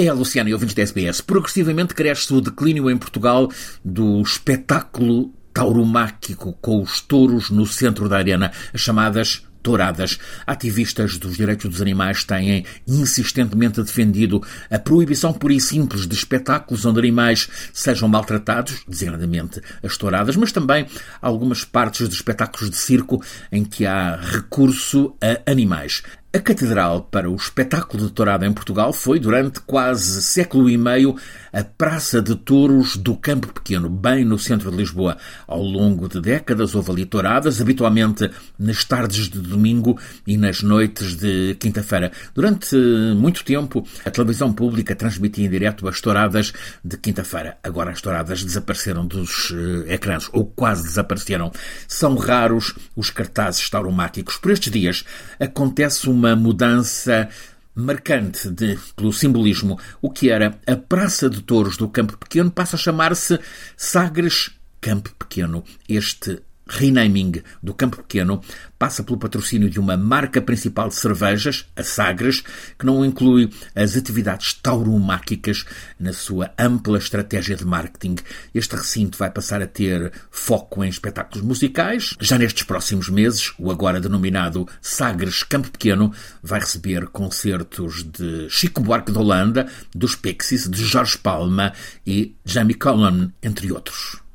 É, Luciana e ouvintes da SBS. Progressivamente cresce o declínio em Portugal do espetáculo tauromáquico com os touros no centro da arena, as chamadas touradas. Ativistas dos direitos dos animais têm insistentemente defendido a proibição pura e simples de espetáculos onde animais sejam maltratados, designadamente as touradas, mas também algumas partes de espetáculos de circo em que há recurso a animais. A Catedral para o Espetáculo de Tourada em Portugal foi, durante quase século e meio, a Praça de Touros do Campo Pequeno, bem no centro de Lisboa. Ao longo de décadas houve ali touradas, habitualmente nas tardes de domingo e nas noites de quinta-feira. Durante muito tempo, a televisão pública transmitia em direto as touradas de quinta-feira. Agora as touradas desapareceram dos eh, ecrãs, ou quase desapareceram. São raros os cartazes tauromáticos. Por estes dias acontece um uma mudança marcante de, pelo simbolismo. O que era a Praça de Touros do Campo Pequeno passa a chamar-se Sagres Campo Pequeno. Este renaming do Campo Pequeno passa pelo patrocínio de uma marca principal de cervejas, a Sagres, que não inclui as atividades tauromáquicas na sua ampla estratégia de marketing. Este recinto vai passar a ter foco em espetáculos musicais. Já nestes próximos meses, o agora denominado Sagres Campo Pequeno vai receber concertos de Chico Buarque de Holanda, dos Pixies, de Jorge Palma e Jamie Collin, entre outros.